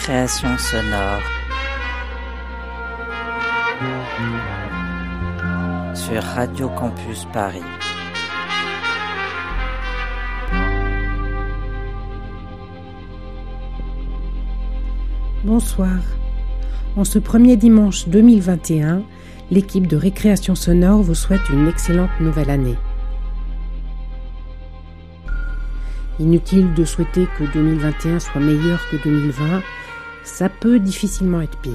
Récréation sonore. Sur Radio Campus Paris. Bonsoir. En ce premier dimanche 2021, l'équipe de Récréation Sonore vous souhaite une excellente nouvelle année. Inutile de souhaiter que 2021 soit meilleur que 2020, ça peut difficilement être pire.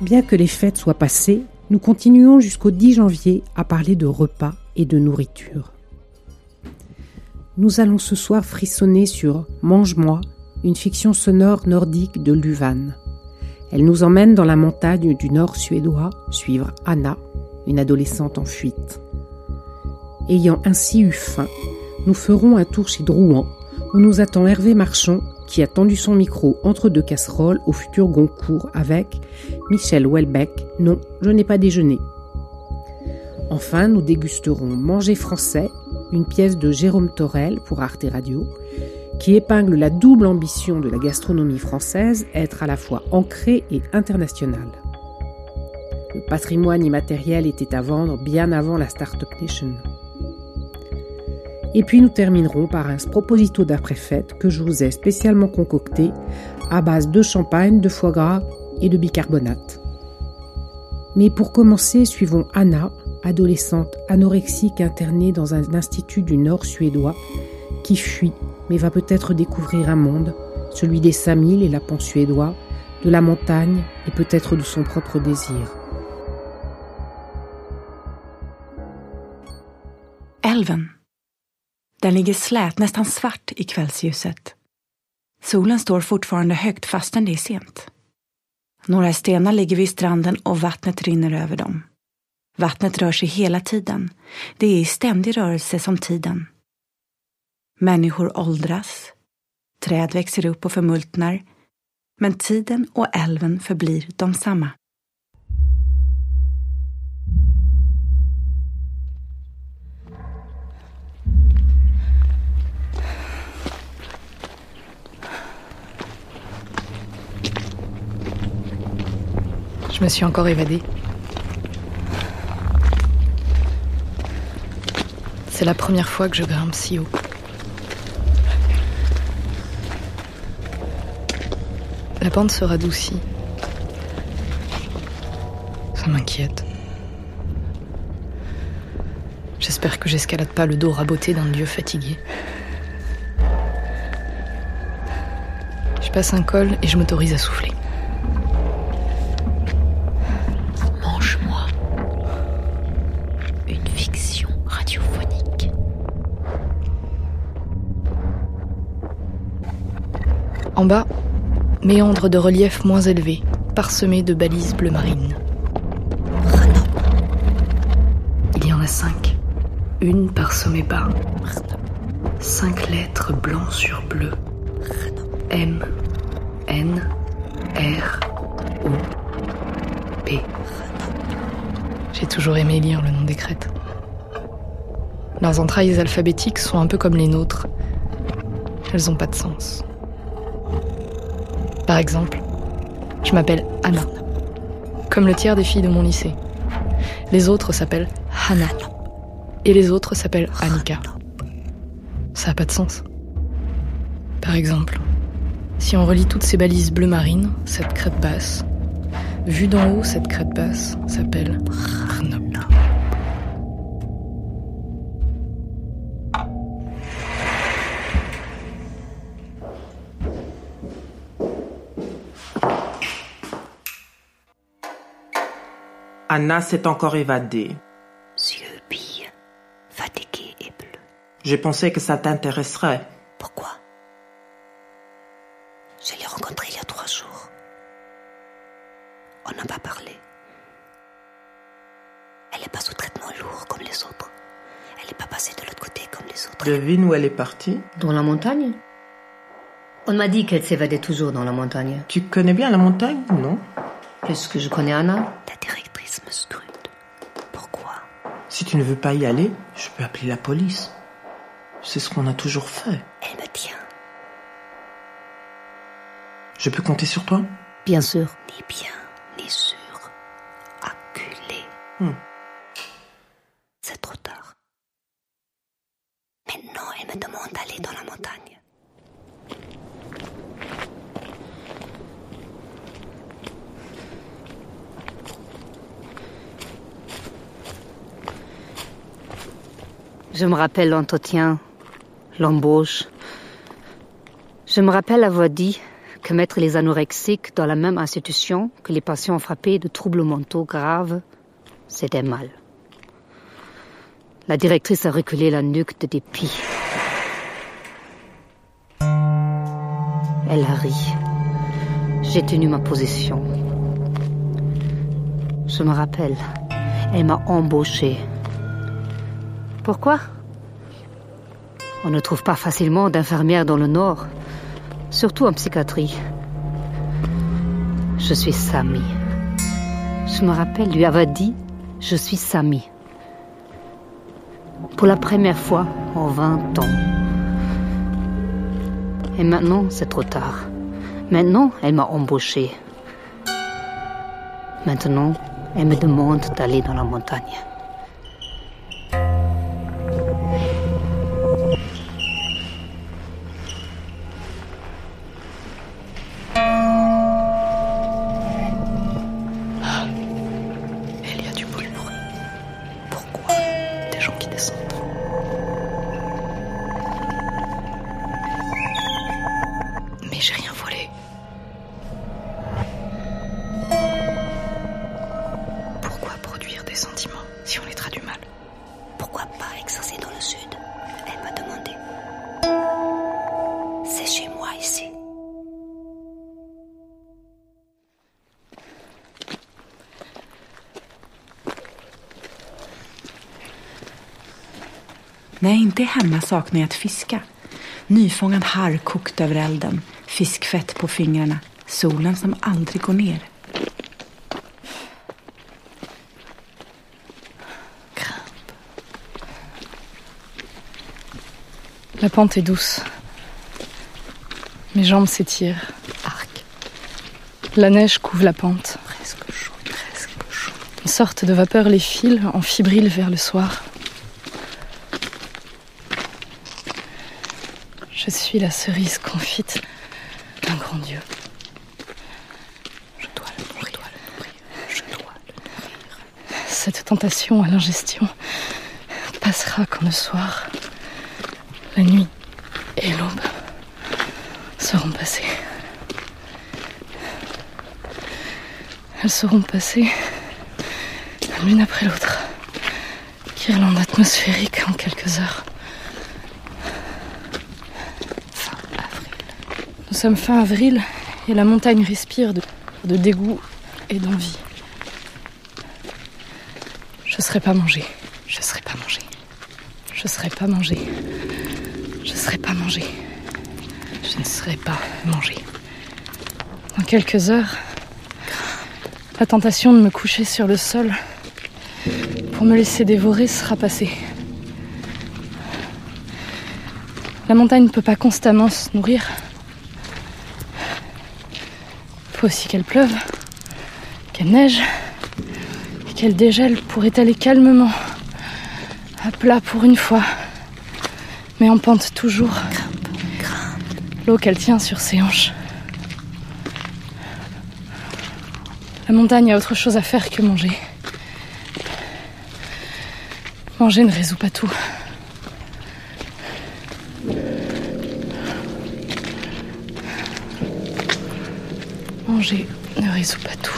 Bien que les fêtes soient passées, nous continuons jusqu'au 10 janvier à parler de repas et de nourriture. Nous allons ce soir frissonner sur Mange-moi, une fiction sonore nordique de Luvan. Elle nous emmène dans la montagne du nord suédois suivre Anna, une adolescente en fuite. Ayant ainsi eu faim, nous ferons un tour chez Drouan, où nous attend Hervé Marchand, qui a tendu son micro entre deux casseroles au futur Goncourt avec Michel Houellebecq, Non, je n'ai pas déjeuné. Enfin, nous dégusterons Manger français, une pièce de Jérôme Torel pour Arte Radio, qui épingle la double ambition de la gastronomie française, être à la fois ancrée et internationale. Le patrimoine immatériel était à vendre bien avant la Startup Nation. Et puis nous terminerons par un proposito d'après-fête que je vous ai spécialement concocté à base de champagne, de foie gras et de bicarbonate. Mais pour commencer, suivons Anna, adolescente anorexique internée dans un institut du nord suédois, qui fuit mais va peut-être découvrir un monde, celui des Samis, les lapons suédois, de la montagne et peut-être de son propre désir. Älven. Den ligger slät, nästan svart i kvällsljuset. Solen står fortfarande högt fastän det är sent. Några stenar ligger vid stranden och vattnet rinner över dem. Vattnet rör sig hela tiden. Det är i ständig rörelse som tiden. Människor åldras. Träd växer upp och förmultnar. Men tiden och älven förblir de samma. Je me suis encore évadée. C'est la première fois que je grimpe si haut. La pente se radoucit. Ça m'inquiète. J'espère que j'escalade pas le dos raboté d'un dieu fatigué. Je passe un col et je m'autorise à souffler. En bas, méandre de relief moins élevé, parsemé de balises bleu marine. Il y en a cinq. Une par sommet bas. Cinq lettres blanc sur bleu. M, N, R, O, P. J'ai toujours aimé lire le nom des crêtes. Leurs entrailles alphabétiques sont un peu comme les nôtres. Elles n'ont pas de sens. Par exemple, je m'appelle Anna, comme le tiers des filles de mon lycée. Les autres s'appellent Hannah, et les autres s'appellent Annika. Ça n'a pas de sens. Par exemple, si on relie toutes ces balises bleu marine, cette crête basse, vue d'en haut, cette crête basse s'appelle Anna s'est encore évadée. Yeux billes, fatigué et bleu. J'ai pensé que ça t'intéresserait. Pourquoi? Je l'ai rencontré il y a trois jours. On n'a pas parlé. Elle n'est pas sous traitement lourd comme les autres. Elle n'est pas passée de l'autre côté comme les autres. Devine où elle est partie? Dans la montagne? On m'a dit qu'elle s'évadait toujours dans la montagne. Tu connais bien la montagne, non? Plus que je connais Anna? Me scrute. Pourquoi? Si tu ne veux pas y aller, je peux appeler la police. C'est ce qu'on a toujours fait. Elle me tient. Je peux compter sur toi? Bien sûr. Ni bien, ni sûr. Acculé. Hmm. C'est trop tard. Maintenant, elle me demande d'aller dans la montagne. Je me rappelle l'entretien, l'embauche. Je me rappelle avoir dit que mettre les anorexiques dans la même institution que les patients frappés de troubles mentaux graves, c'était mal. La directrice a reculé la nuque de dépit. Elle a ri. J'ai tenu ma position. Je me rappelle, elle m'a embauchée. Pourquoi On ne trouve pas facilement d'infirmières dans le Nord, surtout en psychiatrie. Je suis Samy. Je me rappelle lui avoir dit Je suis Samy. Pour la première fois en 20 ans. Et maintenant, c'est trop tard. Maintenant, elle m'a embauché. Maintenant, elle me demande d'aller dans la montagne. Pourquoi produire des sentiments si on les traduit mal Pourquoi pas exercer dans le sud Elle m'a demandé. C'est chez moi ici. Jag inte hemma saknar jag att fiska. Nyfångad harr kokt över elden, fiskfett på fingrarna, solen som aldrig går ner. La pente est douce. Mes jambes s'étirent. Arc. La neige couvre la pente. Presque chaud, presque chaud. Une sorte de vapeur les file en fibrille vers le soir. Je suis la cerise confite Dieu. Je dois je dois je dois. Cette tentation à l'ingestion passera quand le soir, la nuit et l'aube seront passées. Elles seront passées l'une après l'autre, guirlande atmosphérique en quelques heures. Fin avril. Nous sommes fin avril et la montagne respire de, dégoût et d'envie. Je serai pas mangée. Je serai pas mangé. Je serai pas mangée. Je serai pas mangée. Je ne serai pas mangé. Dans quelques heures, la tentation de me coucher sur le sol pour me laisser dévorer sera passée. La montagne ne peut pas constamment se nourrir. Faut aussi qu'elle pleuve, qu'elle neige, et qu'elle dégèle pour étaler calmement, à plat pour une fois, mais en pente toujours. L'eau qu'elle tient sur ses hanches. La montagne a autre chose à faire que manger. Manger ne résout pas tout. Manger ne résout pas tout.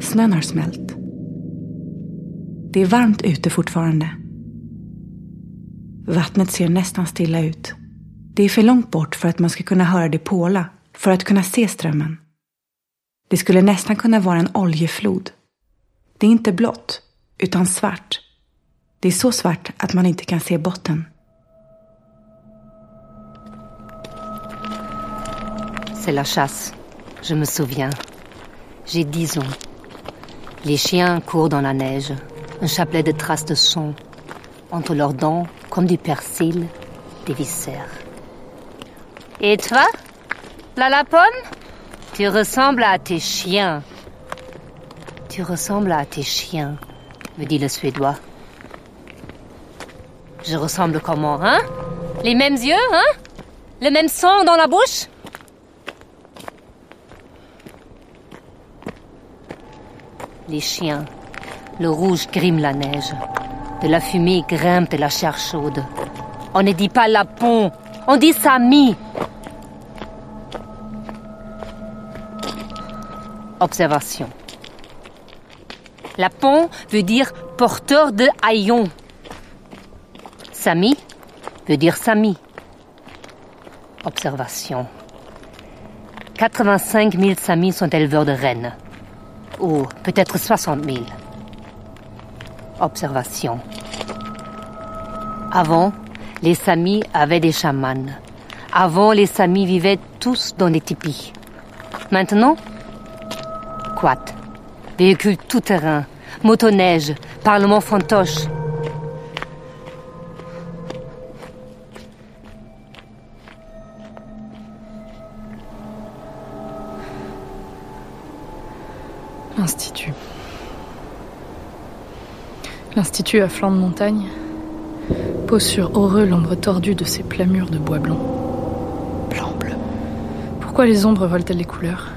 Snön har smält. Det är varmt ute fortfarande. Vattnet ser nästan stilla ut. Det är för långt bort för att man ska kunna höra det påla, för att kunna se strömmen. Det skulle nästan kunna vara en oljeflod. Det är inte blått, utan svart. Det är så svart att man inte kan se botten. C'est la chasse. Je me souviens. J'ai dix ans. Les chiens courent dans la neige, un chapelet de traces de sang. Entre leurs dents, comme du persil, des viscères. Et toi La lapone? Tu ressembles à tes chiens. Tu ressembles à tes chiens, me dit le Suédois. Je ressemble comment, hein? Les mêmes yeux, hein? Le même sang dans la bouche? Les chiens. Le rouge grime la neige. De la fumée grimpe de la chair chaude. On ne dit pas lapon, on dit Sami. Observation. Lapon veut dire porteur de haillons. Sami veut dire Sami. Observation. 85 000 Samis sont éleveurs de rennes. Ou peut-être 60 000. Observation. Avant, les Samis avaient des chamans. Avant, les Samis vivaient tous dans des tipis. Maintenant, quad, véhicules tout-terrain, motoneige, parlement fantoche. L'Institut à flanc de montagne pose sur Heureux l'ombre tordue de ses murs de bois blanc. Blanc, bleu. Pourquoi les ombres volent-elles les couleurs?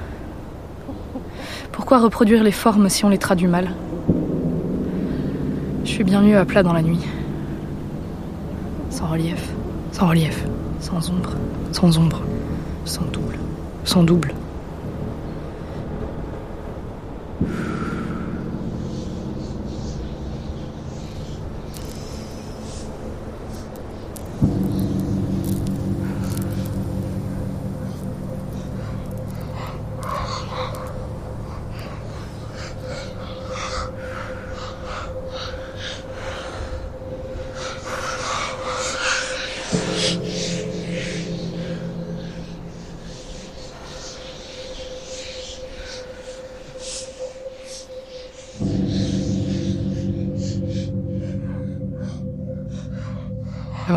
Pourquoi reproduire les formes si on les traduit mal? Je suis bien mieux à plat dans la nuit. Sans relief, sans relief, sans ombre, sans ombre, sans double, sans double.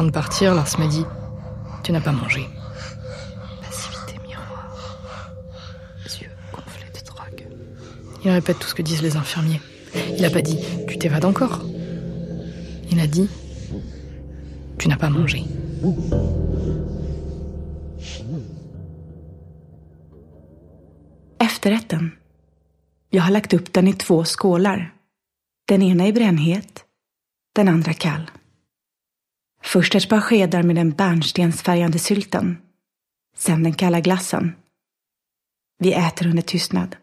De partir, Lars m'a dit Tu n'as pas mangé. Passivité miroir. Yeux gonflés de drogue. Il répète tout ce que disent les infirmiers. Il n'a pas dit Tu t'évades encore. Il a dit Tu n'as pas mangé. Efterrätten. Jag har lagt upp den i två skålar. Den ena är brännhet, den andra kall. Först ett par skedar med den bärnstensfärgande sylten. Sen den kalla glassen. Vi äter under tystnad.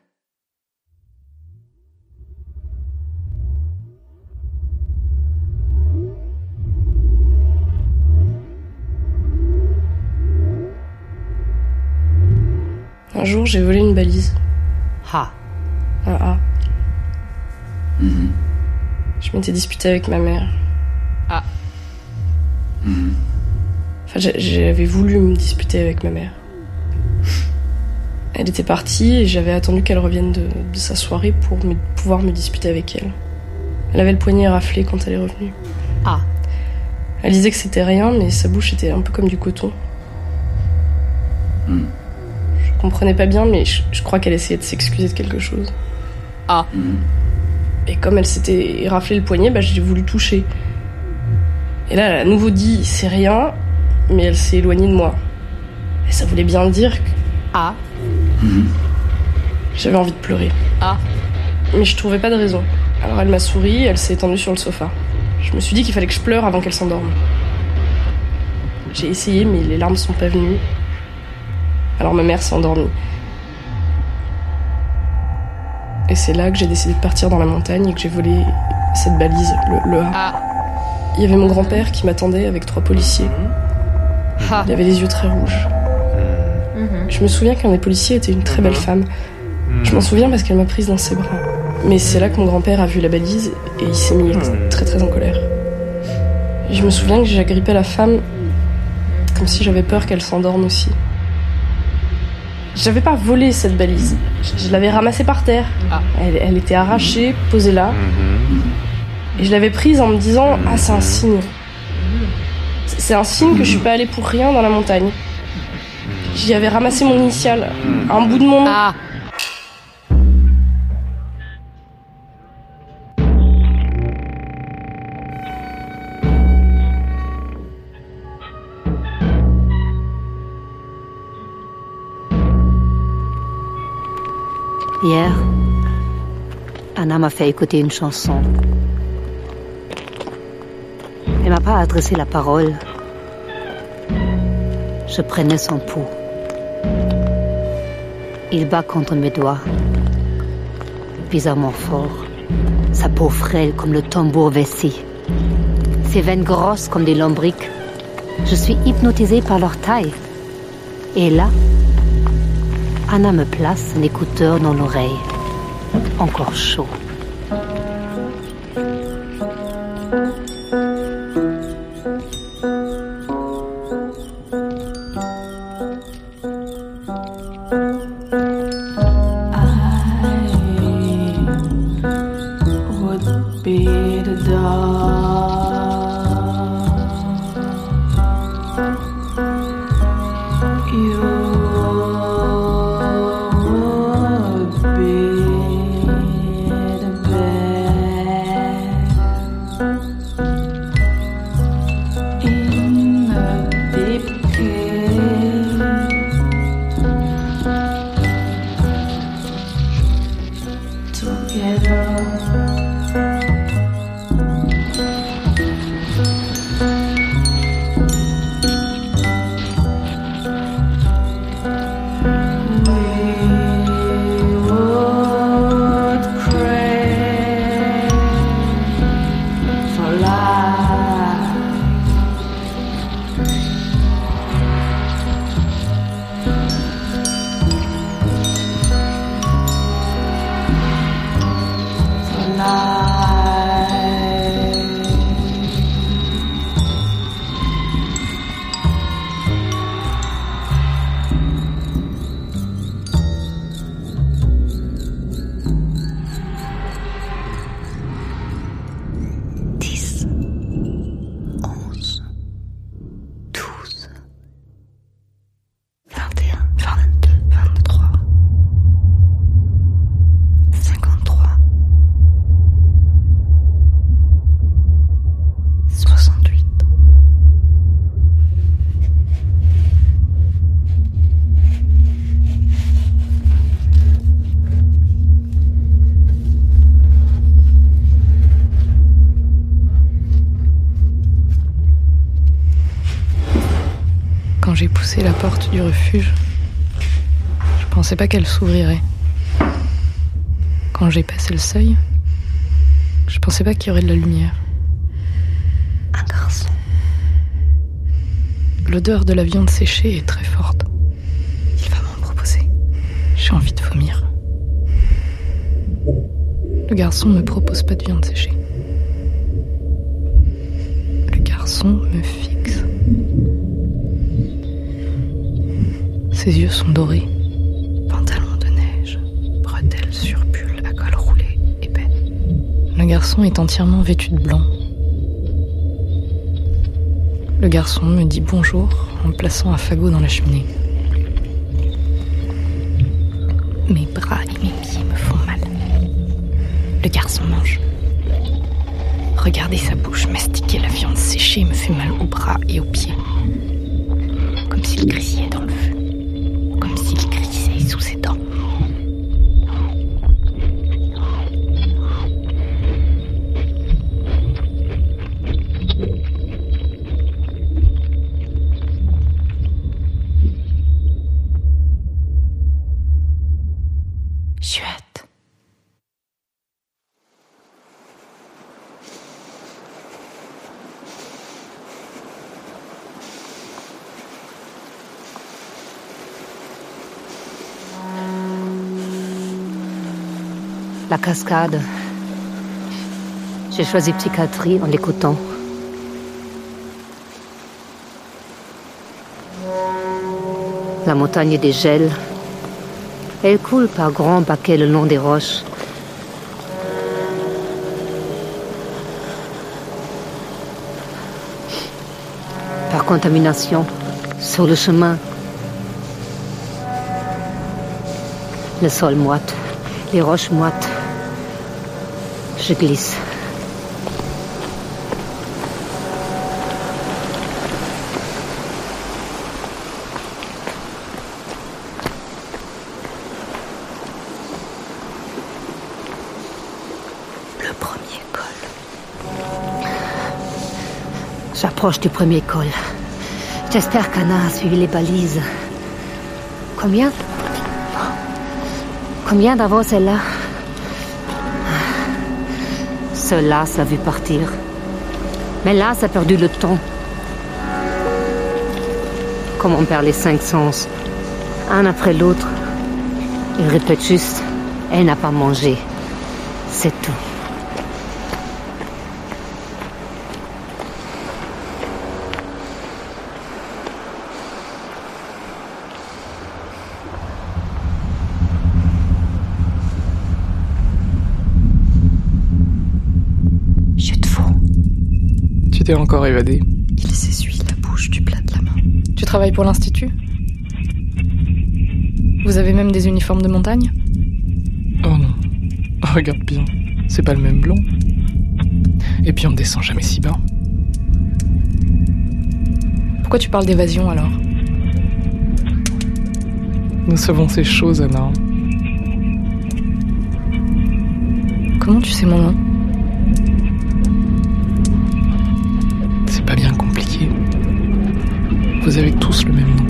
Un jour, j'ai volé une balise. Ha. Un A. Je m'étais disputée avec ma mère. Ah. Enfin, j'a- j'avais voulu me disputer avec ma mère. Elle était partie et j'avais attendu qu'elle revienne de, de sa soirée pour me- pouvoir me disputer avec elle. Elle avait le poignet raflé quand elle est revenue. Ah. Elle disait que c'était rien, mais sa bouche était un peu comme du coton. Je comprenais pas bien, mais je, je crois qu'elle essayait de s'excuser de quelque chose. Ah. Et comme elle s'était raflé le poignet, bah, j'ai voulu toucher. Et là, elle a nouveau dit c'est rien, mais elle s'est éloignée de moi. Et ça voulait bien dire que. Ah. J'avais envie de pleurer. Ah. Mais je trouvais pas de raison. Alors elle m'a souri, elle s'est étendue sur le sofa. Je me suis dit qu'il fallait que je pleure avant qu'elle s'endorme. J'ai essayé, mais les larmes sont pas venues. Alors ma mère s'est endormie. Et c'est là que j'ai décidé de partir dans la montagne et que j'ai volé cette balise, le, le A. Il y avait mon grand-père qui m'attendait avec trois policiers. Il avait les yeux très rouges. Je me souviens qu'un des policiers était une très belle femme. Je m'en souviens parce qu'elle m'a prise dans ses bras. Mais c'est là que mon grand-père a vu la balise et il s'est mis très très en colère. Et je me souviens que j'ai agrippé la femme comme si j'avais peur qu'elle s'endorme aussi. J'avais pas volé cette balise. Je, l'avais ramassée par terre. Elle, elle était arrachée, posée là. Et je l'avais prise en me disant Ah, c'est un signe. C'est un signe que je suis pas allée pour rien dans la montagne. J'y avais ramassé mon initiale, un bout de mon nom. Hier, Anna m'a fait écouter une chanson. M'a pas adressé la parole. Je prenais son pouls. Il bat contre mes doigts. Bizarrement fort. Sa peau frêle comme le tambour vessi. Ses veines grosses comme des lombriques. Je suis hypnotisée par leur taille. Et là, Anna me place un écouteur dans l'oreille. Encore chaud. Porte du refuge, je pensais pas qu'elle s'ouvrirait. Quand j'ai passé le seuil, je pensais pas qu'il y aurait de la lumière. Un garçon. L'odeur de la viande séchée est très forte. Il va m'en proposer. J'ai envie de vomir. Le garçon me propose pas de viande séchée. Le garçon me fixe. Ses yeux sont dorés. Pantalon de neige, bretelles sur pull à col roulé, épais. Le garçon est entièrement vêtu de blanc. Le garçon me dit bonjour en plaçant un fagot dans la cheminée. Mes bras et mes pieds me font mal. Le garçon mange. Regardez sa bouche mastiquer la viande séchée me fait mal aux bras et aux pieds. 21. La cascade. J'ai choisi psychiatrie en l'écoutant. La montagne des gels. Elle coule par grands baquets le long des roches. Par contamination, sur le chemin. Le sol moite, les roches moites. Je glisse. J'approche du premier col. J'espère qu'Anna a suivi les balises. Combien? Combien d'avance elle a? Cela, l'a vu partir. Mais là, ça a perdu le temps. Comme on perd les cinq sens? Un après l'autre. Il répète juste, elle n'a pas mangé. C'est tout. Je te fous. Encore évadé. Il s'essuie la bouche du plat de la main. Tu travailles pour l'Institut? Vous avez même des uniformes de montagne? Oh non. Regarde bien. C'est pas le même blanc. Et puis on ne descend jamais si bas. Pourquoi tu parles d'évasion alors? Nous savons ces choses, Anna. Comment tu sais mon nom? Vous avez tous le même nom.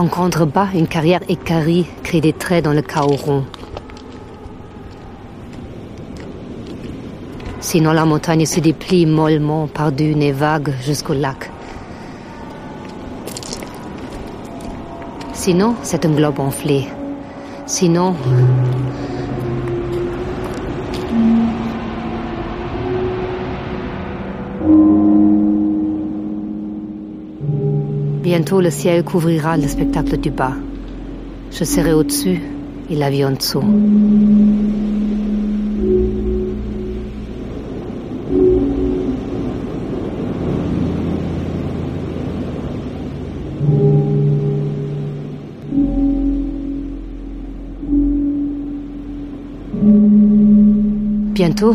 En contrebas, une carrière équarrie crée des traits dans le chaos rond. Sinon, la montagne se déplie mollement par dunes et vagues jusqu'au lac. Sinon, c'est un globe enflé. Sinon, bientôt le ciel couvrira le spectacle du bas. Je serai au-dessus et la vie en dessous. Bientôt,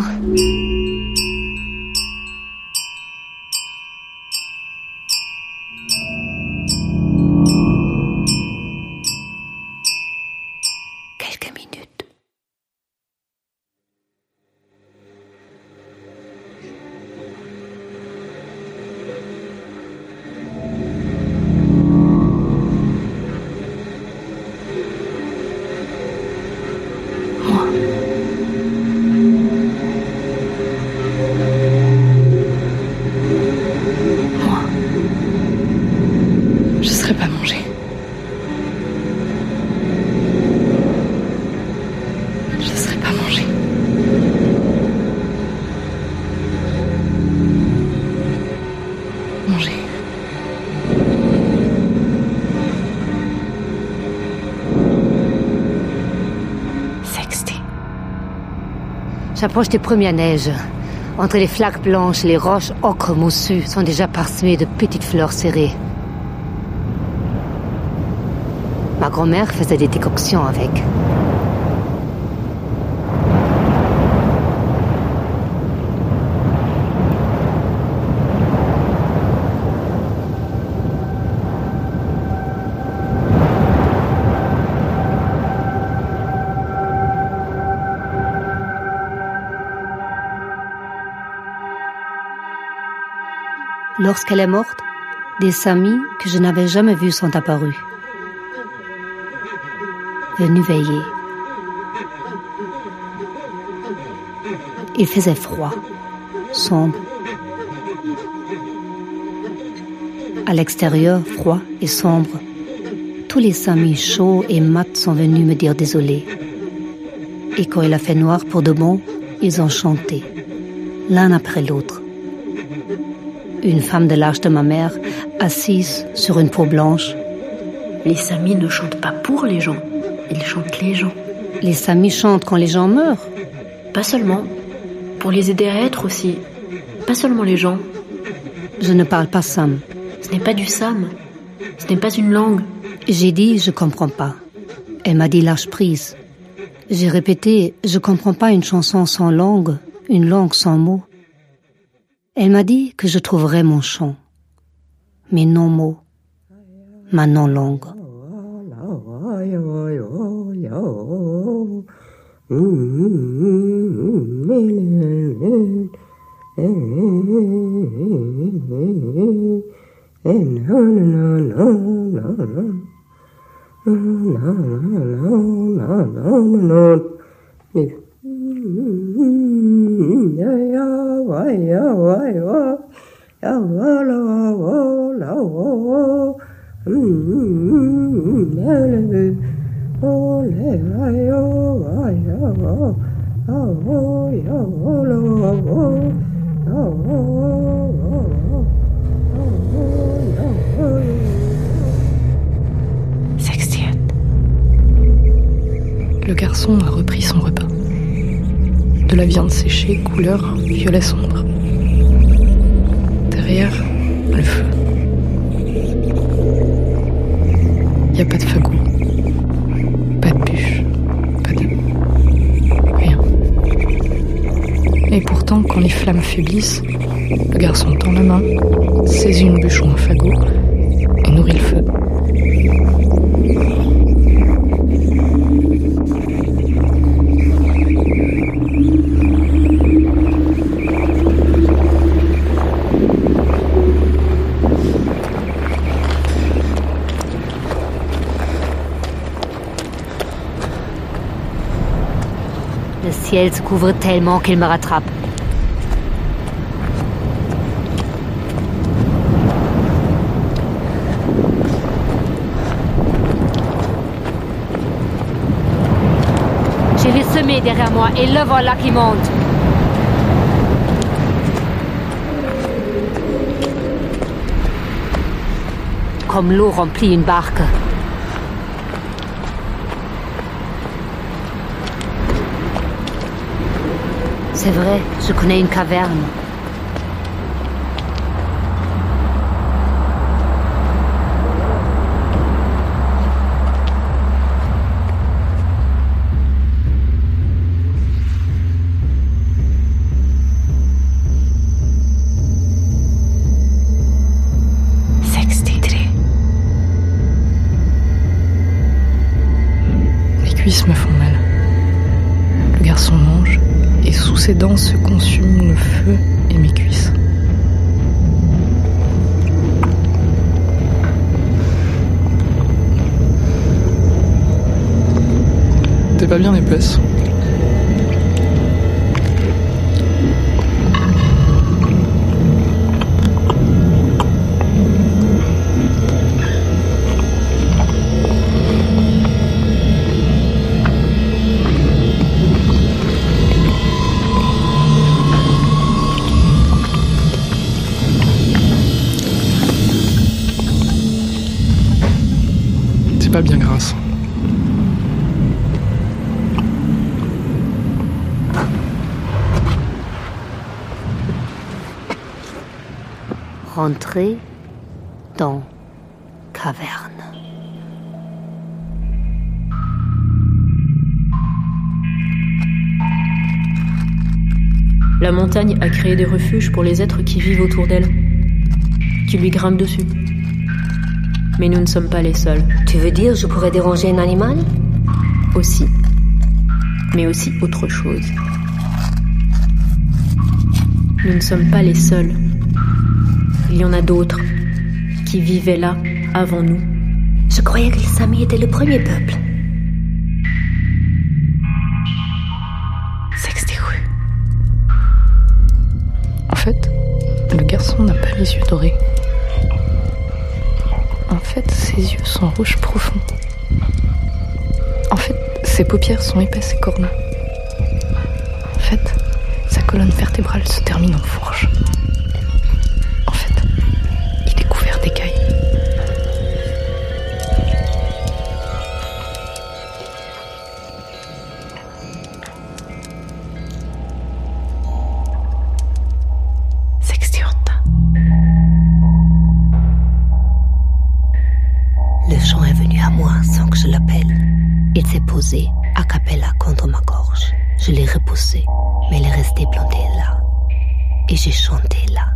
J'approche des premières neiges. Entre les flaques blanches, les roches ocre moussues sont déjà parsemées de petites fleurs serrées. Ma grand-mère faisait des décoctions avec. Lorsqu'elle est morte, des amis que je n'avais jamais vus sont apparus. Venus veiller. Il faisait froid, sombre. À l'extérieur, froid et sombre, tous les amis chauds et mats sont venus me dire désolé. Et quand il a fait noir pour de bon, ils ont chanté, l'un après l'autre une femme de l'âge de ma mère, assise sur une peau blanche. Les samis ne chantent pas pour les gens, ils chantent les gens. Les samis chantent quand les gens meurent Pas seulement. Pour les aider à être aussi. Pas seulement les gens. Je ne parle pas sam. Ce n'est pas du sam. Ce n'est pas une langue. J'ai dit je comprends pas. Elle m'a dit lâche prise. J'ai répété je comprends pas une chanson sans langue, une langue sans mots. Elle m'a dit que je trouverais mon chant, mes non-mots, ma non-langue. Le La viande séchée, couleur violet sombre. Derrière, le feu. Il n'y a pas de fagot. Pas de bûche. Pas de. Rien. Et pourtant, quand les flammes faiblissent, le garçon tend la main, saisit une bûche ou un fagot ciel se couvre tellement qu'il me rattrape. J'ai les semé derrière moi et le voilà qui monte. Comme l'eau remplit une barque. C'est vrai, je connais une caverne. Mes cuisses me font ses dents se consume le feu et mes cuisses. Des refuges pour les êtres qui vivent autour d'elle, qui lui grimpent dessus. Mais nous ne sommes pas les seuls. Tu veux dire je pourrais déranger un animal? Aussi. Mais aussi autre chose. Nous ne sommes pas les seuls. Il y en a d'autres qui vivaient là avant nous. Je croyais que les Samis étaient le premier peuple. Les yeux dorés. En fait, ses yeux sont rouges profonds. En fait, ses paupières sont épaisses et cornues. En fait, sa colonne vertébrale se termine en fourche. A contre ma gorge. Je l'ai repoussé, mais il est resté planté là. Et j'ai chanté là,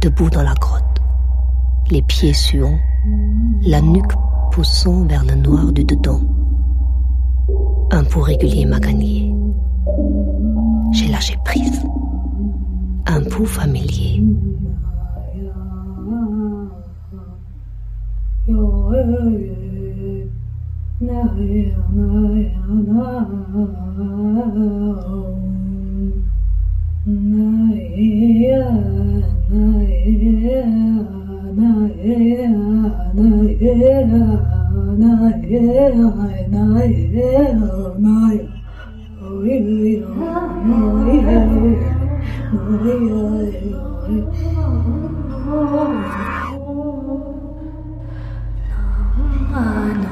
debout dans la grotte, les pieds suants, la nuque poussant vers le noir du dedans. Un pouls régulier m'a gagné. J'ai lâché prise. Un pouls familier. Oh,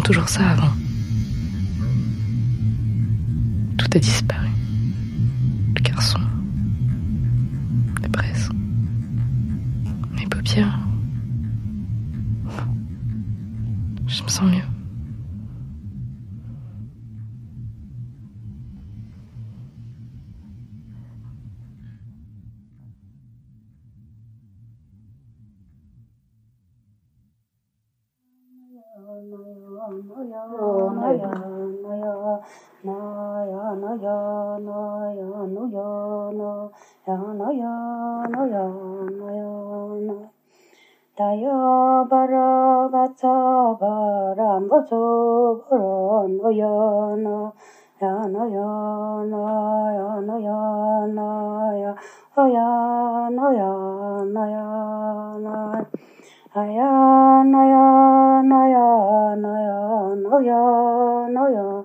toujours ça avant. Tout a disparu. koto borono yono yana yana yana yana ya ayana yana yana ayana yana yana yana yana yana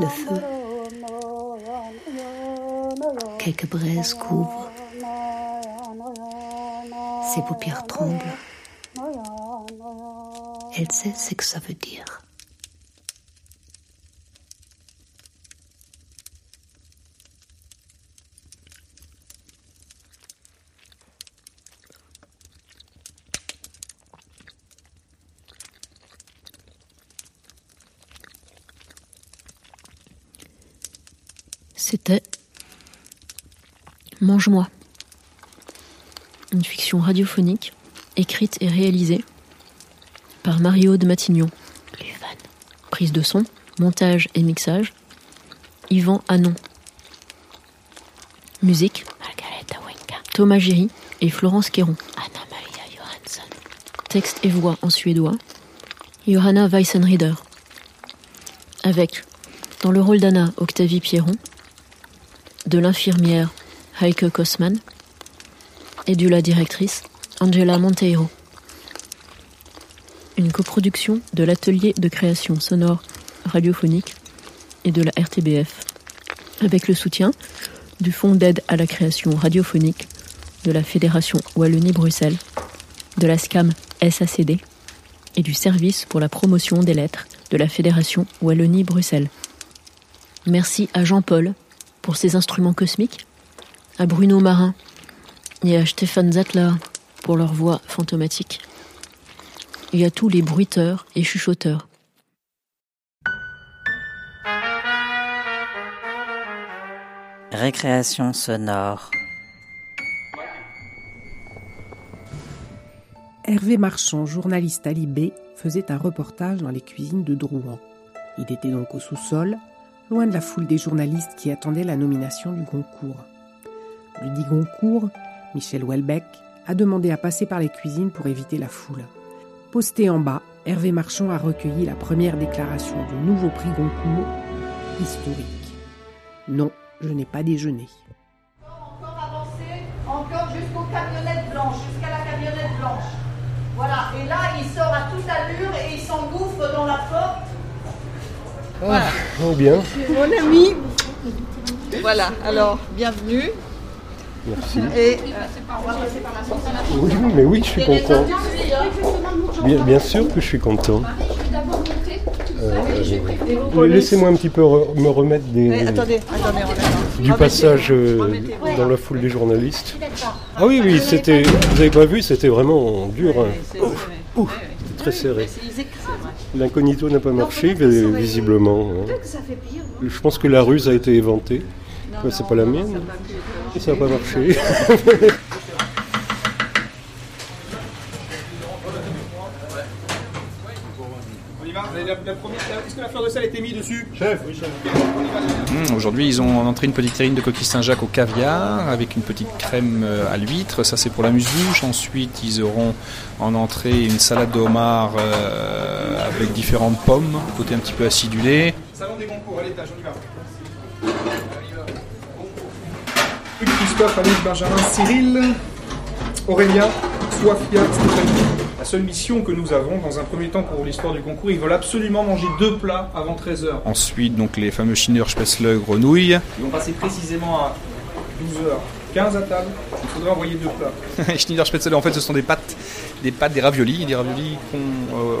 Le feu. Quelques braises couvrent. Ses paupières tremblent. Elle sait ce que ça veut dire. C'était Mange-moi, une fiction radiophonique écrite et réalisée par Mario de Matignon. Prise de son, montage et mixage, Yvan Anon. Musique, Thomas Giry et Florence Quéron. Texte et voix en suédois, Johanna Weissenrieder. Avec, dans le rôle d'Anna, Octavie Pierron, de l'infirmière Heike Kosman et de la directrice Angela Monteiro. Une coproduction de l'atelier de création sonore radiophonique et de la RTBF, avec le soutien du Fonds d'aide à la création radiophonique de la Fédération Wallonie-Bruxelles, de la SCAM SACD et du Service pour la promotion des lettres de la Fédération Wallonie-Bruxelles. Merci à Jean-Paul pour ses instruments cosmiques, à Bruno Marin et à Stéphane Zattler pour leur voix fantomatique, et à tous les bruiteurs et chuchoteurs. Récréation sonore. Hervé Marchand, journaliste à Libé, faisait un reportage dans les cuisines de Drouan. Il était donc au sous-sol, loin de la foule des journalistes qui attendaient la nomination du Goncourt. Le dit Goncourt, Michel Houellebecq, a demandé à passer par les cuisines pour éviter la foule. Posté en bas, Hervé Marchand a recueilli la première déclaration du nouveau prix Goncourt, historique. Non, je n'ai pas déjeuné. Encore avancer, encore jusqu'aux camionnettes blanches, jusqu'à la camionnette blanche. Voilà, et là, il sort à toute allure et il s'engouffre dans la porte. Voilà. Oh bien, mon ami. Voilà, alors, bienvenue. Merci. Et euh. Oui, oui, mais oui, je suis content. Bien, bien sûr que je suis content. Euh, Laissez-moi un petit peu re- me remettre des, Mais attendez, attendez, on attend. du passage euh, dans la foule des journalistes. Ah oui, oui, c'était. Vous avez pas vu, c'était vraiment dur. hein. Ouf, ouf, c'était très serré. L'incognito n'a pas marché, mais visiblement. hein. Je pense que la ruse a été éventée. C'est pas la mienne. Ça n'a pas marché. On y va La, la- la première, est-ce que la fleur de sel a été mise dessus Chef, oui, chef. Mmh, Aujourd'hui, ils ont en entrée une petite terrine de coquille Saint-Jacques au caviar avec une petite crème euh, à l'huître. Ça, c'est pour la muse-bouche. Ensuite, ils auront en entrée une salade de homard euh, avec différentes pommes, côté un petit peu acidulé. Salon des concours, à l'étage, on y va. Christophe, Alice, Benjamin, Cyril, Aurélien, Soifia, Stéphanie. La seule mission que nous avons, dans un premier temps pour l'histoire du concours, ils veulent absolument manger deux plats avant 13h. Ensuite, donc les fameux Schinner Spätzle grenouilles. Ils vont passer précisément à 12h. 15 à table, il faudrait envoyer deux plats. Schneider Spätzle, en fait, ce sont des pâtes, des pâtes, des raviolis, des raviolis qu'on- euh,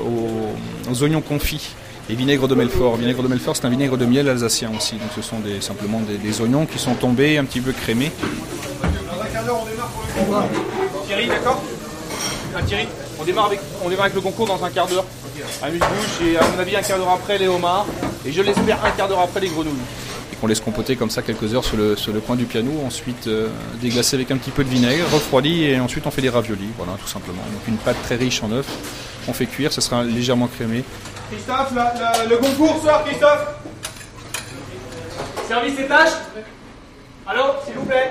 aux, aux oignons confits et vinaigre de Melfort. Vinaigre de Melfort, c'est un vinaigre de miel alsacien aussi. Donc, ce sont des, simplement des, des oignons qui sont tombés, un petit peu crémés. Dans un quart d'heure, on démarre pour le concours. Thierry, d'accord Ah, Thierry, on démarre, avec, on démarre avec le concours dans un quart d'heure. Amuse-bouche et à mon avis un quart d'heure après les homards et je l'espère un quart d'heure après les grenouilles. Et qu'on laisse compoter comme ça quelques heures sur le, sur le coin du piano, ensuite euh, déglacé avec un petit peu de vinaigre, refroidi et ensuite on fait des raviolis, voilà tout simplement. Donc une pâte très riche en œufs, on fait cuire, ça sera légèrement crémé. Christophe, le concours sort Christophe Service et tâches Allô, s'il vous plaît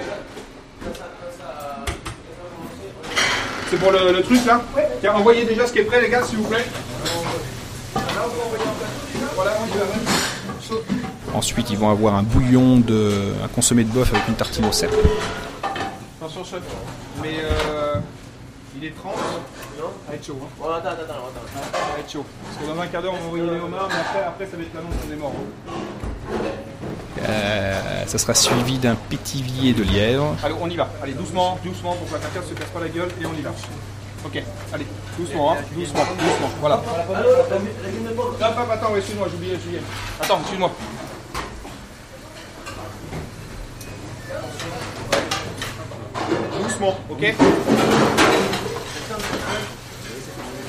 C'est pour le, le truc là Tiens, envoyez déjà ce qui est prêt les gars, s'il vous plaît. Ensuite, ils vont avoir un bouillon de. un consommé de bœuf avec une tartine au cèpe. Attention, chef. Mais euh, il est 30. Non Ça va être chaud. Hein. attends, attends, attends. Ça va être chaud. Parce que dans un quart d'heure, on va envoyer les homards, mais après, après ça va être l'annonce des morts. Euh, ça sera suivi d'un pétivier de lièvre. Allez, on y va. Allez, doucement, doucement pour que la carcasse se casse pas la gueule et on y va. Ok, allez, doucement, hein, doucement, doucement. Voilà. Hop, hop, attends, ouais, excuse-moi, j'ai oublié, j'ai oublié. Attends, excuse-moi. Doucement, ok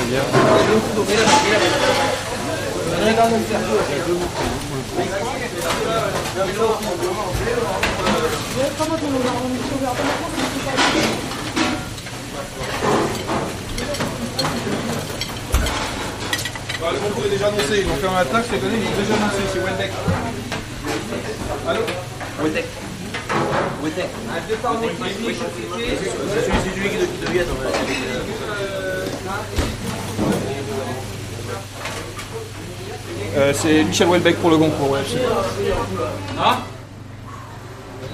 Très bien. le concours est déjà annoncé, ils l'ont fait en attaque, c'est donné, ils l'ont déjà annoncé, c'est Wendek. Allô Wendek. Wendek. Un départ motivé, C'est celui qui devient Euh, c'est Michel Welbeck pour le concours, ouais.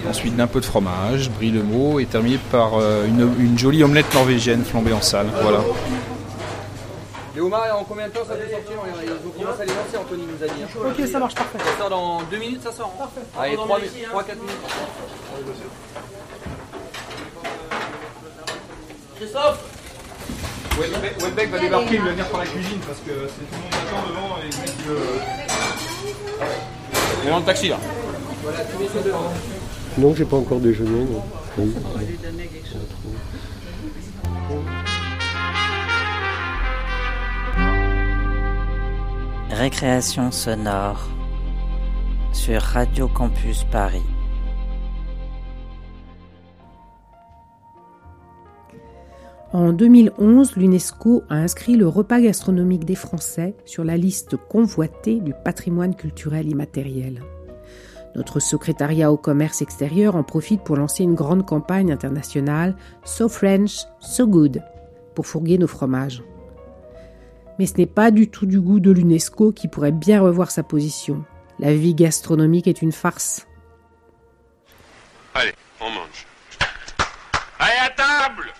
Ensuite d'un peu de fromage, brie le mot, et terminé par euh, une, une jolie omelette norvégienne flambée en salle. Voilà. Les homards, en combien de temps ça peut sortir? Ils ont commencé à les lancer, Anthony nous a dit. hein. Ok, ça marche parfait. Ça sort dans 2 minutes, ça sort. Parfait. Allez, 3-4 minutes. Christophe? Welbeck, Welbeck va débarquer, il va venir par la cuisine parce que c'est tout le monde devant et le dans le taxi là. Voilà, tu mets ça devant. Non, j'ai pas encore déjeuné. Non. Oui. Récréation sonore sur Radio Campus Paris. En 2011, l'UNESCO a inscrit le repas gastronomique des Français sur la liste convoitée du patrimoine culturel immatériel. Notre secrétariat au commerce extérieur en profite pour lancer une grande campagne internationale So French, So Good pour fourguer nos fromages. Mais ce n'est pas du tout du goût de l'UNESCO qui pourrait bien revoir sa position. La vie gastronomique est une farce. Allez, on mange. Allez, à table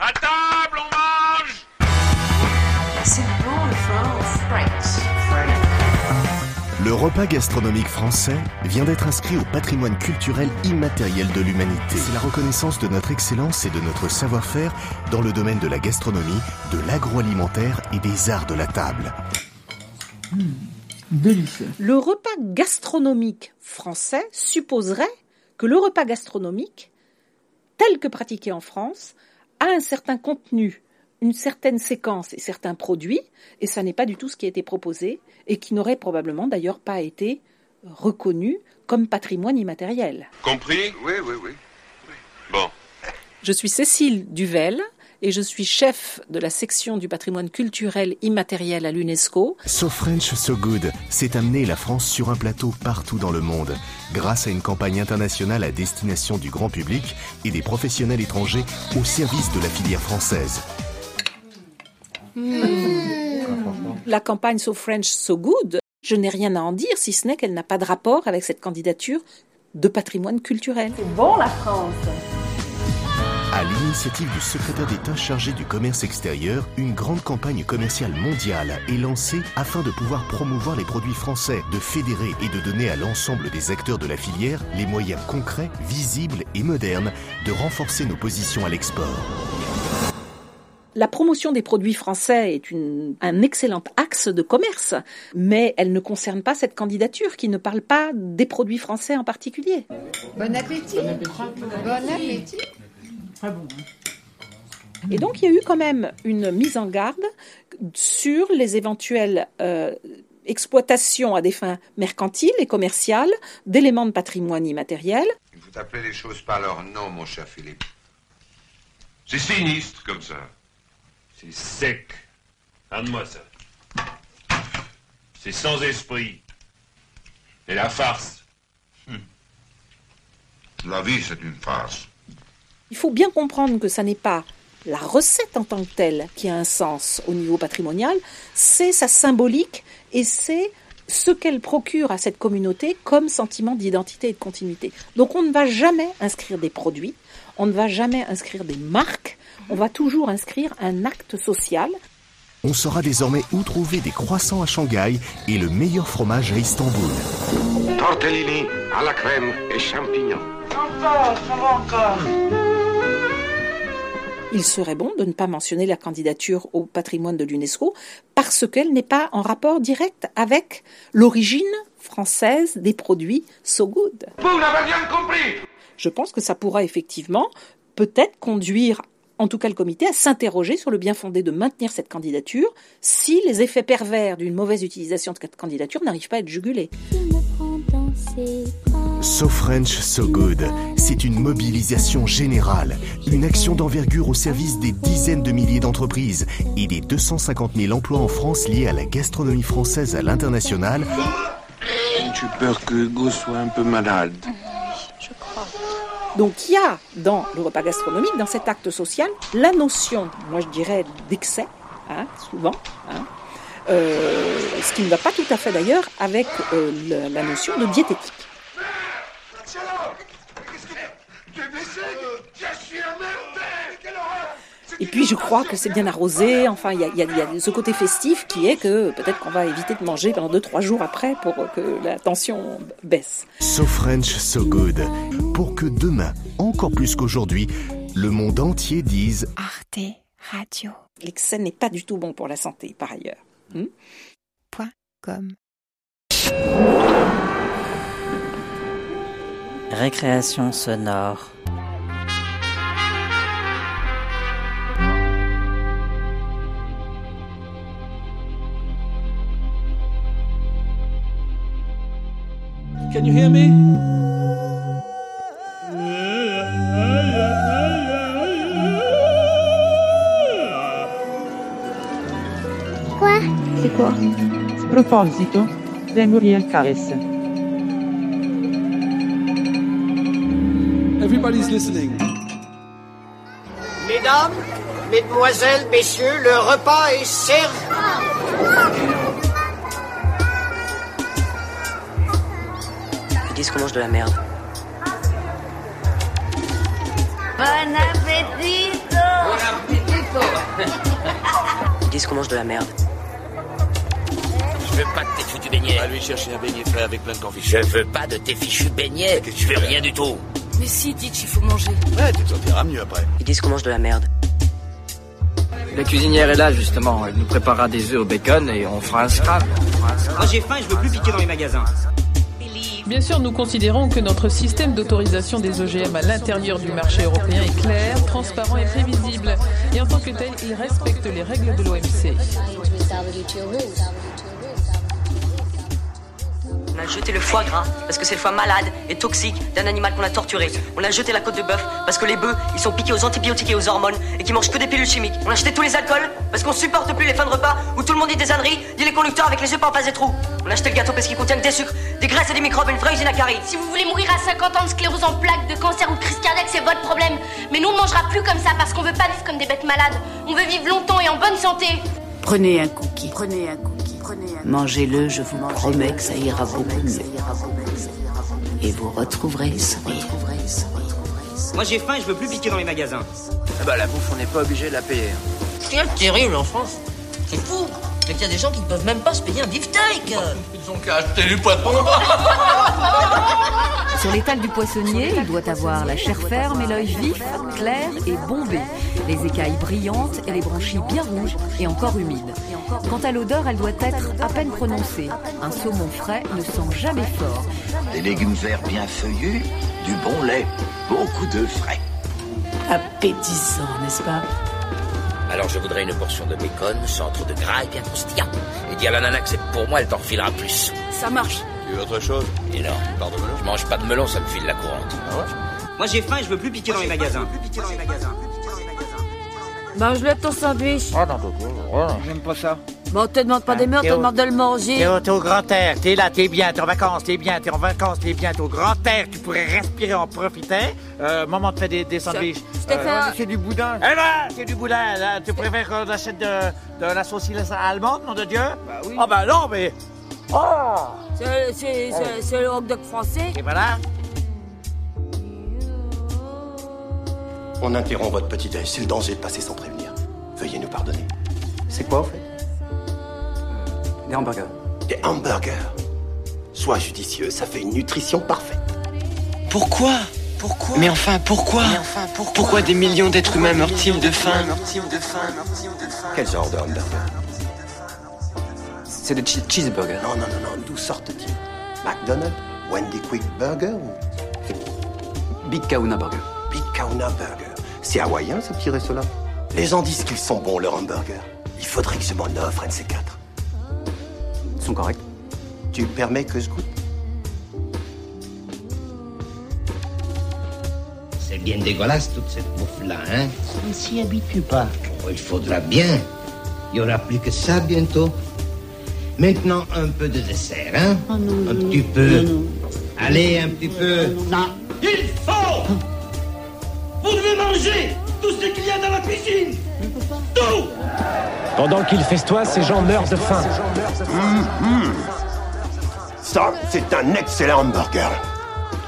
À table, on mange C'est bon le France. French. Le repas gastronomique français vient d'être inscrit au patrimoine culturel immatériel de l'humanité. C'est la reconnaissance de notre excellence et de notre savoir-faire dans le domaine de la gastronomie, de l'agroalimentaire et des arts de la table. Délicieux. Le repas gastronomique français supposerait que le repas gastronomique, tel que pratiqué en France, a un certain contenu, une certaine séquence et certains produits, et ça n'est pas du tout ce qui a été proposé, et qui n'aurait probablement d'ailleurs pas été reconnu comme patrimoine immatériel. Compris? Oui, oui, oui. Bon. Je suis Cécile Duvel, et je suis chef de la section du patrimoine culturel immatériel à l'UNESCO. So French, So Good, c'est amener la France sur un plateau partout dans le monde, grâce à une campagne internationale à destination du grand public et des professionnels étrangers au service de la filière française. La campagne So French, So Good, je n'ai rien à en dire si ce n'est qu'elle n'a pas de rapport avec cette candidature de patrimoine culturel. C'est bon la France À l'initiative du secrétaire d'État chargé du commerce extérieur, une grande campagne commerciale mondiale est lancée afin de pouvoir promouvoir les produits français, de fédérer et de donner à l'ensemble des acteurs de la filière les moyens concrets, visibles et modernes de renforcer nos positions à l'export. La promotion des produits français est une, un excellent axe de commerce, mais elle ne concerne pas cette candidature qui ne parle pas des produits français en particulier. Bon appétit. Bon appétit. Très bon. Et donc il y a eu quand même une mise en garde sur les éventuelles euh, exploitations à des fins mercantiles et commerciales d'éléments de patrimoine immatériel. Il faut appeler les choses par leur nom, mon cher Philippe. C'est sinistre comme ça. C'est sec. Regarde-moi ça. C'est sans esprit. Et la farce. Hmm. La vie, c'est une farce. Il faut bien comprendre que ça n'est pas la recette en tant que telle qui a un sens au niveau patrimonial, c'est sa symbolique et c'est ce qu'elle procure à cette communauté comme sentiment d'identité et de continuité. Donc on ne va jamais inscrire des produits, on ne va jamais inscrire des marques, on va toujours inscrire un acte social. On saura désormais où trouver des croissants à Shanghai et le meilleur fromage à Istanbul. Tortellini à la crème et champignons. Encore, ça va encore. Il serait bon de ne pas mentionner la candidature au patrimoine de l'UNESCO parce qu'elle n'est pas en rapport direct avec l'origine française des produits So Good. Vous compris Je pense que ça pourra effectivement peut-être conduire en tout cas le comité, à s'interroger sur le bien fondé de maintenir cette candidature si les effets pervers d'une mauvaise utilisation de cette candidature n'arrivent pas à être jugulés. So French, So Good, c'est une mobilisation générale, une action d'envergure au service des dizaines de milliers d'entreprises et des 250 000 emplois en France liés à la gastronomie française à l'international. J'ai peur que Hugo soit un peu malade. Je crois. Donc il y a dans le repas gastronomique, dans cet acte social, la notion, moi je dirais, d'excès, hein, souvent, hein, euh, ce qui ne va pas tout à fait d'ailleurs avec euh, la notion de diététique. Et puis je crois que c'est bien arrosé, enfin il y a, y, a, y a, ce côté festif qui est que peut-être qu'on va éviter de manger pendant 2-3 jours après pour que la tension baisse. So French, so good. Pour que demain, encore plus qu'aujourd'hui, le monde entier dise Arte Radio. L'excès n'est pas du tout bon pour la santé par ailleurs. Hmm Point com. Récréation sonore. Can you hear me? Quoi? Sproposito, via il caresse. Everybody's listening. Mesdames, Mesdemoiselles, Messieurs, le repas est servi. Ils disent qu'on mange de la merde. Bon appétit Ils disent qu'on mange de la merde. Je veux pas de tes foutus beignets. Va lui chercher un beignet frais avec plein de confit. Je veux pas de tes fichus beignets. Je veux rien du tout. Mais si, Ditch, il faut manger. Ouais, tu te sentiras mieux après. Ils disent qu'on mange de la merde. La cuisinière est là, justement. Elle nous préparera des œufs au bacon et on fera un scrap. Moi j'ai faim et je veux plus piquer dans les magasins. Bien sûr, nous considérons que notre système d'autorisation des OGM à l'intérieur du marché européen est clair, transparent et prévisible. Et en tant que tel, il respecte les règles de l'OMC. On a jeté le foie gras parce que c'est le foie malade et toxique d'un animal qu'on a torturé. On a jeté la côte de bœuf parce que les bœufs, ils sont piqués aux antibiotiques et aux hormones et qui mangent que des pilules chimiques. On a jeté tous les alcools parce qu'on supporte plus les fins de repas où tout le monde dit des âneries, dit les conducteurs avec les yeux pas en face des trous. On a jeté le gâteau parce qu'il contient que des sucres, des graisses et des microbes, une vraie usine à caries. Si vous voulez mourir à 50 ans de sclérose en plaques, de cancer ou de crise cardiaque, c'est votre problème. Mais nous, on mangera plus comme ça parce qu'on veut pas vivre comme des bêtes malades. On veut vivre longtemps et en bonne santé. Prenez un cookie. Prenez un cookie. Mangez-le, je vous promets que ça ira beaucoup mieux. Et vous retrouverez le sourire. Moi j'ai faim et je veux plus piquer dans les magasins. Ah bah la bouffe, on n'est pas obligé de la payer. Ce qui est terrible en France, c'est fou. C'est qu'il y a des gens qui ne peuvent même pas se payer un beefsteak. Ils ont qu'à acheter du poisson. Sur l'étal du poissonnier, il doit avoir la chair ferme et l'œil vif, clair et bombé, les écailles brillantes et les branchies bien rouges et encore humides. Quant à l'odeur, elle doit être à peine prononcée. Un saumon frais ne sent jamais fort. Des légumes verts bien feuillus, du bon lait, beaucoup de frais. Appétissant, n'est-ce pas? Alors je voudrais une portion de bacon, centre de gras et bien croustillant. Et dis à la nana que c'est pour moi, elle t'en refilera plus. Ça marche. Tu veux autre chose? Et non. Part de melon? Je mange pas de melon, ça me file la courante. Ah ouais? Moi j'ai faim et je veux plus piquer dans les magasins. Mange-le ton sandwich. Ah non, d'accord. J'aime pas ça. Bon, te demande pas des murs, te Théo. demande de le manger. T'es au, t'es au grand air, t'es là, t'es bien, t'es en vacances, t'es bien, t'es en vacances, t'es bien, t'es au grand air, tu pourrais respirer, en profiter. Euh, maman te fait des, des sandwichs. je t'ai fait un- C'est du boudin. Eh ben, c'est du boudin, là. Tu préfères qu'on achète de, de la saucisse allemande, nom de Dieu? Bah oui. Ah bah non, mais... Oh C'est- C'est c'est- c'est le hot dog français. Et voilà. On interrompt votre petit déj, c'est le danger de passer sans prévenir. Veuillez nous pardonner. C'est quoi, au fait? Des hamburgers. Des hamburgers. Sois judicieux, ça fait une nutrition parfaite. Pourquoi? Pourquoi? Mais enfin, pourquoi? Pourquoi, des millions d'êtres humains meurent-ils de faim? Quel genre de hamburger? C'est des che- cheeseburgers. Non, non, non, non, d'où sortent-ils? McDonald's Wendy Quick Burger ou? Big Kahuna Burger. Big Kahuna Burger C'est hawaïen, ce petit resto-là? Les gens disent qu'ils sont bons, leurs hamburgers. Il faudrait que je m'en offre un de ces quatre. Sont corrects. Tu permets que je goûte? C'est bien dégueulasse toute cette bouffe-là, hein? On ne s'y habitue pas. Oh, il faudra bien. Il y aura plus que ça bientôt. Maintenant, un peu de dessert, hein? Un petit peu. Allez, un petit peu. Non. Il faut Vous devez manger tout ce qu'il y a dans la cuisine Tout Pendant qu'il festoie, ces gens meurent de faim. Mhm. Ça, c'est un excellent hamburger.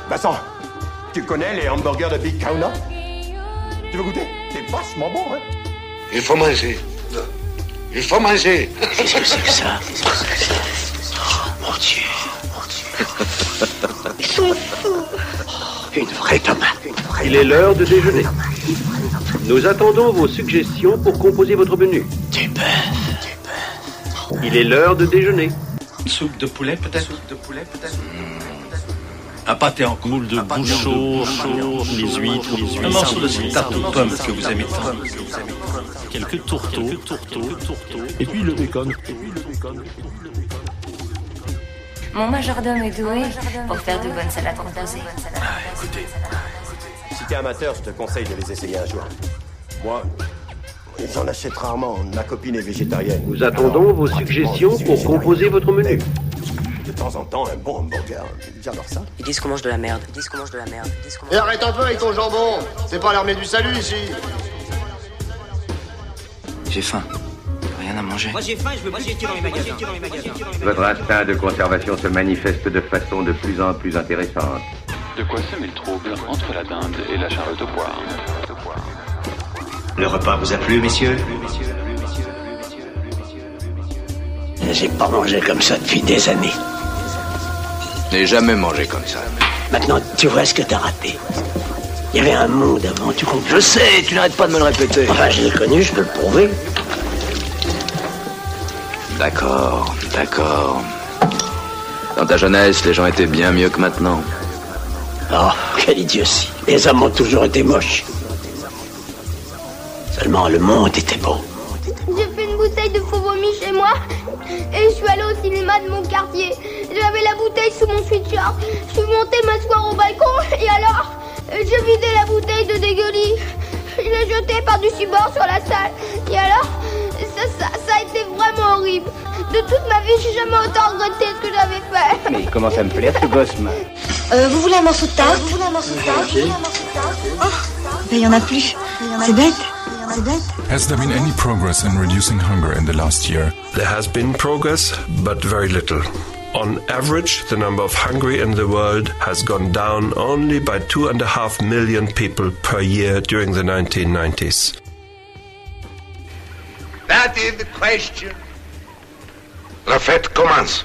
Vincent, tu connais les hamburgers de Big Kahuna Tu veux goûter? C'est vachement bon, hein? Il faut manger. Il faut manger. Qu'est-ce que c'est que ça Qu'est-ce que c'est que ça Oh mon Dieu, Ils sont fous. Une vraie tomate. Une vraie Il est l'heure de déjeuner. Nous attendons vos suggestions pour composer votre menu. Du bœuf. Il est l'heure de déjeuner. Soupe de poulet, peut-être? Soupe de poulet, peut-être Un pâté en coule de bouchot, chaud, les huîtres, les huîtres. Un morceau de cette tarte aux pommes que vous aimez tant. Quelques tourteaux, tourteaux, tourteaux. Et puis le bacon. Mon majordome est doué pour faire de bonnes salades composées. Si t'es amateur, je te conseille de les essayer un jour. Moi, j'en achète rarement. Ma copine est végétarienne. Nous attendons vos suggestions pour composer votre menu. De temps en temps, un bon hamburger. J'adore ça. Ils disent qu'on mange de la merde. Ils disent qu'on mange de la merde. Ils disent qu'on Et arrête un peu avec ton jambon C'est pas l'armée du salut ici J'ai faim. Rien à manger. Moi j'ai faim je veux magasins. Dans les magasins. Votre instinct de conservation se manifeste de façon de plus en plus intéressante. De quoi semer le trouble entre la dinde et la charlotte au poire. Le repas vous a plu, messieurs J'ai pas mangé comme ça depuis des années. Je n'ai jamais mangé comme ça. Maintenant, tu vois ce que t'as raté. Il y avait un monde avant, tu comprends? Je sais, tu n'arrêtes pas de me le répéter. Enfin, je l'ai connu, je peux le prouver. D'accord, d'accord. Dans ta jeunesse, les gens étaient bien mieux que maintenant. Oh, quelle idiotie. Les hommes ont toujours été moches. Seulement, le monde était beau. J'ai fait une bouteille de faux vomi chez moi et je suis allée au cinéma de mon quartier. Je j'avais la bouteille sous mon sweatshirt. Je suis montée m'asseoir au balcon et alors, je vidais la bouteille de dégueulis. Je l'ai jetée par-dessus bord sur la salle. Et alors, ça, ça, ça a été vraiment horrible. De toute ma vie, j'ai jamais autant regretté ce que j'avais fait. Mais il commence à me plaire ce gosse. Euh, euh, vous voulez un morceau de tarte Vous voulez un morceau de tarte Ok. Oh ben, il y en a plus. C'est bête. Has there been any progress in reducing hunger in the last year? There has been progress, but very little. On average, the number of hungry in the world has gone down only by two and a half million people per year during the 1990s. That is the question. La fête commence.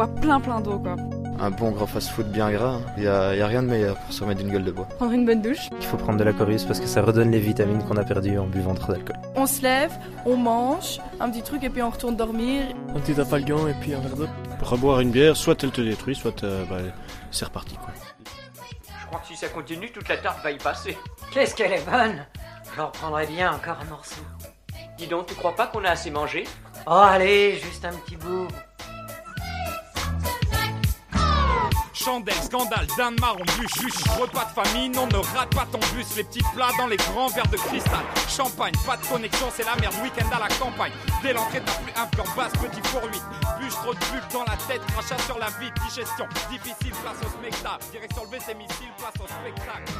bois plein plein d'eau quoi. Un bon grand fast-food bien gras, il y, a, y a rien de meilleur pour se remettre d'une gueule de bois. Prendre une bonne douche. Il faut prendre de la chorus parce que ça redonne les vitamines qu'on a perdues en buvant trop d'alcool. On se lève, on mange, un petit truc et puis on retourne dormir. Un petit afalgan et puis un verre d'eau. Reboire une bière, soit elle te détruit, soit euh, bah, c'est reparti quoi. Je crois que si ça continue, toute la tarte va y passer. Qu'est-ce qu'elle est bonne J'en reprendrais bien encore un morceau. Dis donc, tu crois pas qu'on a assez mangé? Oh allez, juste un petit bout. Chandelle, scandale, dinde marron, bûche, bûche, repas de famine, on ne rate pas ton bus, les petits plats dans les grands verres de cristal, champagne, pas de connexion, c'est la merde, week-end à la campagne, dès l'entrée t'as plus un plan basse, petit four 8, bûche, trop de bulles dans la tête, crachat sur la vie, digestion, difficile, place au spectacle, direction le WC missile, place au spectacle.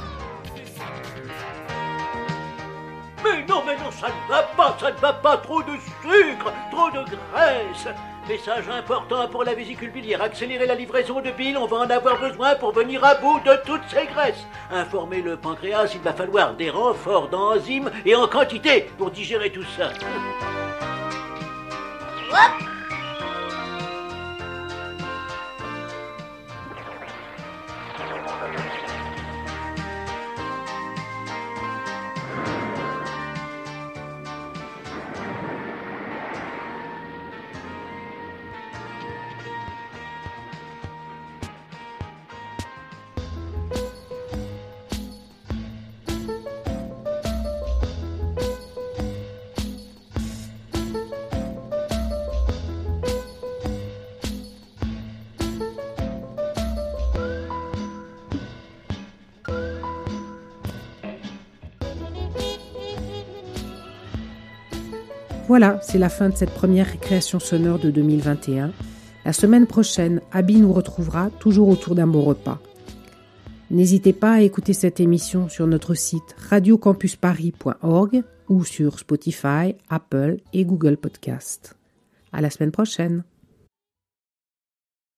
Mais non, mais non, ça ne va pas, ça ne va pas, trop de sucre, trop de graisse. Message important pour la vésicule biliaire, accélérer la livraison de bile, on va en avoir besoin pour venir à bout de toutes ces graisses. Informer le pancréas, il va falloir des renforts d'enzymes et en quantité pour digérer tout ça. Voilà, c'est la fin de cette première récréation sonore de 2021. La semaine prochaine, Abby nous retrouvera toujours autour d'un bon repas. N'hésitez pas à écouter cette émission sur notre site radiocampusparis.org ou sur Spotify, Apple et Google Podcast. À la semaine prochaine.